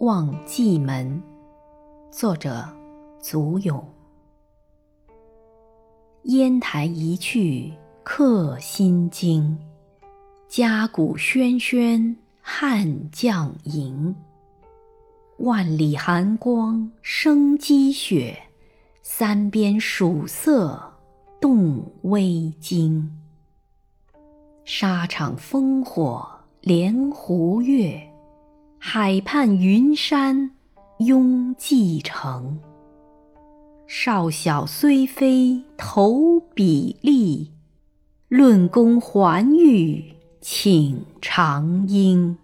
望蓟门，作者祖咏。烟台一去客心惊，家鼓喧喧汉将营。万里寒光生积雪，三边曙色动微惊。沙场烽火连湖月。海畔云山拥蓟城，少小虽非投笔吏，论功还欲请长缨。